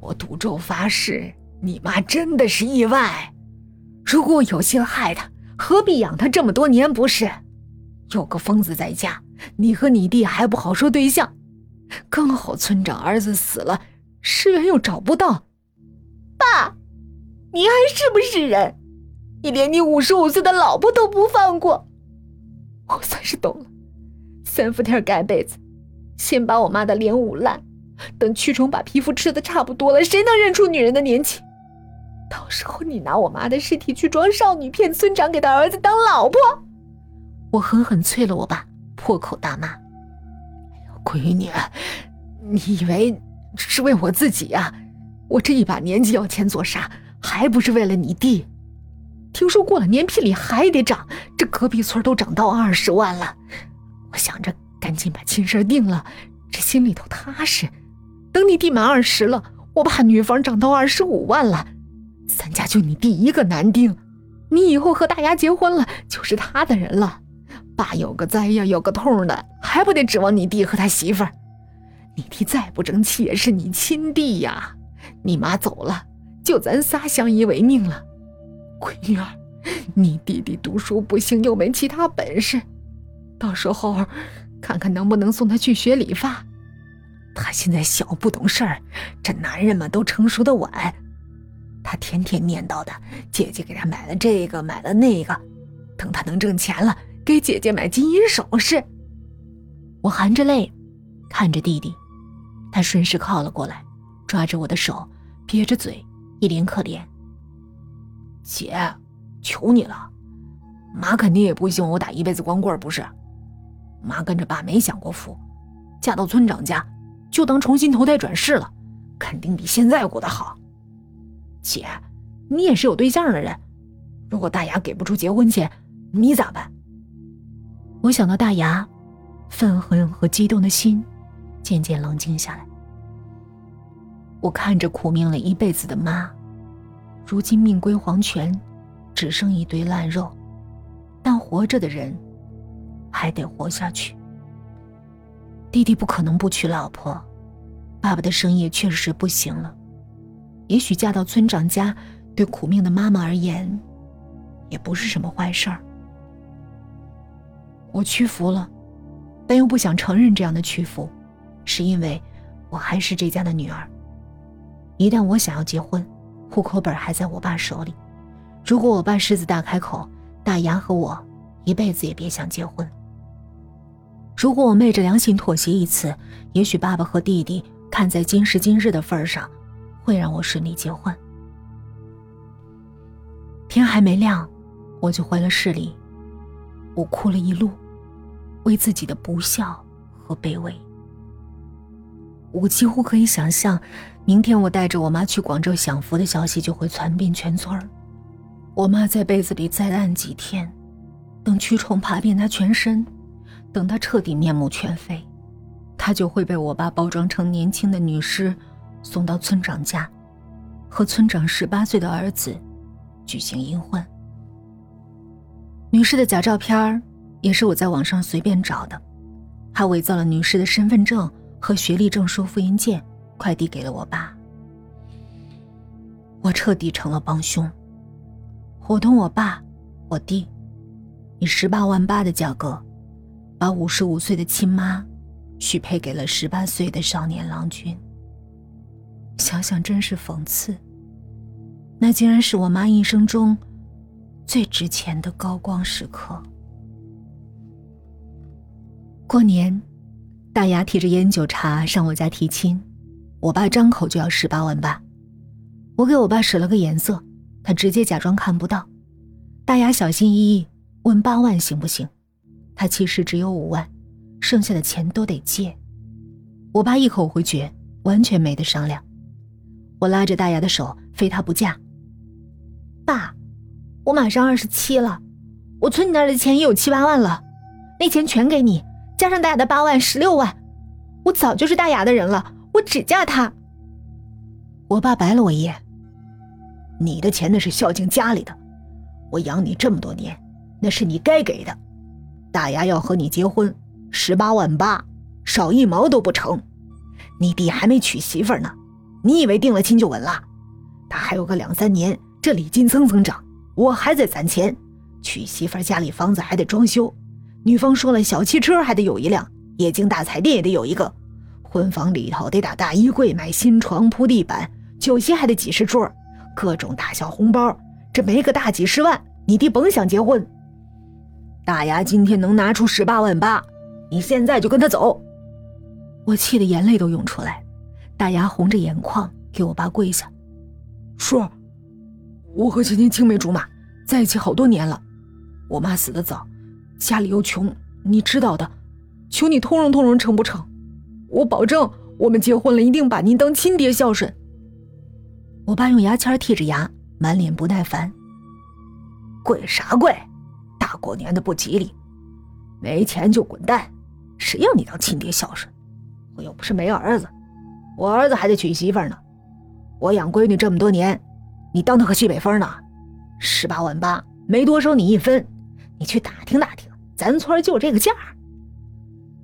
我赌咒发誓，你妈真的是意外。如果有心害她，何必养她这么多年？不是，有个疯子在家，你和你弟还不好说对象。刚好村长儿子死了，尸源又找不到。爸，你还是不是人？你连你五十五岁的老婆都不放过。我算是懂了，三伏天盖被子，先把我妈的脸捂烂。等蛆虫把皮肤吃的差不多了，谁能认出女人的年纪？到时候你拿我妈的尸体去装少女，骗村长给他儿子当老婆。我狠狠啐了我爸，破口大骂：“闺女，你以为是为我自己呀？我这一把年纪要钱做啥？还不是为了你弟？听说过了年聘礼还得涨，这隔壁村都涨到二十万了。我想着赶紧把亲事定了，这心里头踏实。”等你弟满二十了，我把女方涨到二十五万了，咱家就你弟一个男丁，你以后和大牙结婚了，就是他的人了。爸有个灾呀，有个痛的，还不得指望你弟和他媳妇儿？你弟再不争气，也是你亲弟呀。你妈走了，就咱仨相依为命了。闺女儿，你弟弟读书不行，又没其他本事，到时候看看能不能送他去学理发。他现在小不懂事儿，这男人嘛都成熟的晚。他天天念叨的，姐姐给他买了这个，买了那个，等他能挣钱了，给姐姐买金银首饰。我含着泪看着弟弟，他顺势靠了过来，抓着我的手，憋着嘴，一脸可怜。姐，求你了，妈肯定也不希望我打一辈子光棍，不是？妈跟着爸没享过福，嫁到村长家。就当重新投胎转世了，肯定比现在过得好。姐，你也是有对象的人，如果大牙给不出结婚钱，你咋办？我想到大牙，愤恨和激动的心渐渐冷静下来。我看着苦命了一辈子的妈，如今命归黄泉，只剩一堆烂肉，但活着的人还得活下去。弟弟不可能不娶老婆，爸爸的生意确实不行了。也许嫁到村长家，对苦命的妈妈而言，也不是什么坏事儿。我屈服了，但又不想承认这样的屈服，是因为我还是这家的女儿。一旦我想要结婚，户口本还在我爸手里。如果我爸狮子大开口，大牙和我一辈子也别想结婚。如果我昧着良心妥协一次，也许爸爸和弟弟看在今时今日的份上，会让我顺利结婚。天还没亮，我就回了市里。我哭了一路，为自己的不孝和卑微。我几乎可以想象，明天我带着我妈去广州享福的消息就会传遍全村我妈在被子里再按几天，等蛆虫爬遍她全身。等他彻底面目全非，他就会被我爸包装成年轻的女尸，送到村长家，和村长十八岁的儿子举行阴婚。女士的假照片也是我在网上随便找的，还伪造了女士的身份证和学历证书复印件，快递给了我爸。我彻底成了帮凶，伙同我爸、我弟，以十八万八的价格。把五十五岁的亲妈许配给了十八岁的少年郎君。想想真是讽刺。那竟然是我妈一生中最值钱的高光时刻。过年，大牙提着烟酒茶上我家提亲，我爸张口就要十八万八，我给我爸使了个眼色，他直接假装看不到。大牙小心翼翼问八万行不行？他其实只有五万，剩下的钱都得借。我爸一口回绝，完全没得商量。我拉着大牙的手，非他不嫁。爸，我马上二十七了，我存你那儿的钱也有七八万了，那钱全给你，加上大雅的八万，十六万，我早就是大雅的人了，我只嫁他。我爸白了我一眼：“你的钱那是孝敬家里的，我养你这么多年，那是你该给的。”大牙要和你结婚，十八万八，少一毛都不成。你弟还没娶媳妇呢，你以为定了亲就稳了？他还有个两三年，这礼金蹭蹭涨，我还在攒钱。娶媳妇家里房子还得装修，女方说了，小汽车还得有一辆，液晶大彩电也得有一个，婚房里头得打大衣柜，买新床铺地板，酒席还得几十桌，各种大小红包，这没个大几十万，你弟甭想结婚。大牙今天能拿出十八万八，你现在就跟他走。我气得眼泪都涌出来，大牙红着眼眶给我爸跪下，叔，我和芊芊青梅竹马，在一起好多年了。我妈死的早，家里又穷，你知道的。求你通融通融，成不成？我保证，我们结婚了，一定把您当亲爹孝顺。我爸用牙签剔着牙，满脸不耐烦：“跪啥跪？过年的不吉利，没钱就滚蛋！谁要你当亲爹孝顺？我又不是没儿子，我儿子还得娶媳妇呢。我养闺女这么多年，你当她个西北风呢？十八万八，没多收你一分。”你去打听打听，咱村就这个价。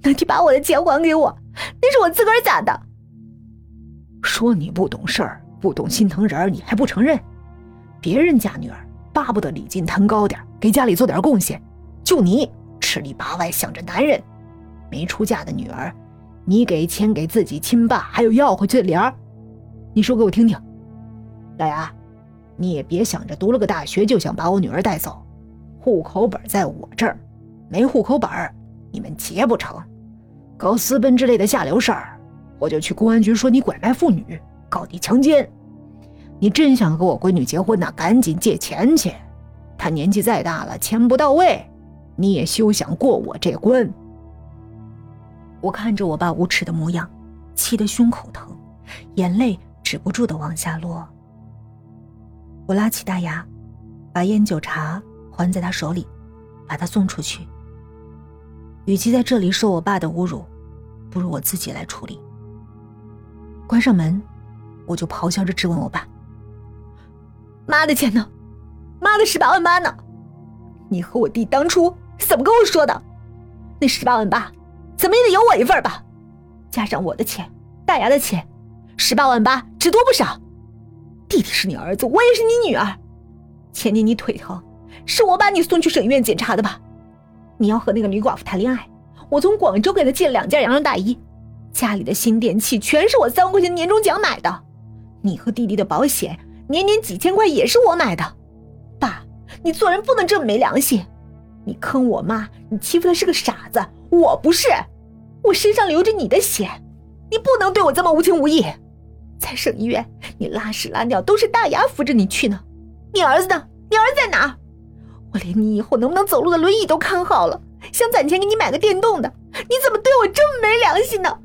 那你把我的钱还给我，那是我自个儿攒的。说你不懂事儿，不懂心疼人，你还不承认？别人家女儿巴不得礼金摊高点，给家里做点贡献，就你吃里扒外想着男人。没出嫁的女儿，你给钱给自己亲爸，还有要回去的理儿？你说给我听听。大牙，你也别想着读了个大学就想把我女儿带走。户口本在我这儿，没户口本你们结不成。搞私奔之类的下流事儿，我就去公安局说你拐卖妇女，告你强奸。你真想和我闺女结婚那赶紧借钱去。他年纪再大了，钱不到位，你也休想过我这关。我看着我爸无耻的模样，气得胸口疼，眼泪止不住的往下落。我拉起大牙，把烟酒茶。还在他手里，把他送出去。与其在这里受我爸的侮辱，不如我自己来处理。关上门，我就咆哮着质问我爸：“妈的钱呢？妈的十八万八呢？你和我弟当初怎么跟我说的？那十八万八怎么也得有我一份吧？加上我的钱，大牙的钱，十八万八只多不少。弟弟是你儿子，我也是你女儿。前年你腿疼。”是我把你送去省医院检查的吧？你要和那个女寡妇谈恋爱，我从广州给她寄了两件羊绒大衣，家里的新电器全是我三万块钱年终奖买的。你和弟弟的保险年年几千块也是我买的。你做人不能这么没良心！你坑我妈，你欺负的是个傻子，我不是，我身上流着你的血，你不能对我这么无情无义。在省医院，你拉屎拉尿都是大牙扶着你去呢。你儿子呢？你儿子在哪？我连你以后能不能走路的轮椅都看好了，想攒钱给你买个电动的，你怎么对我这么没良心呢？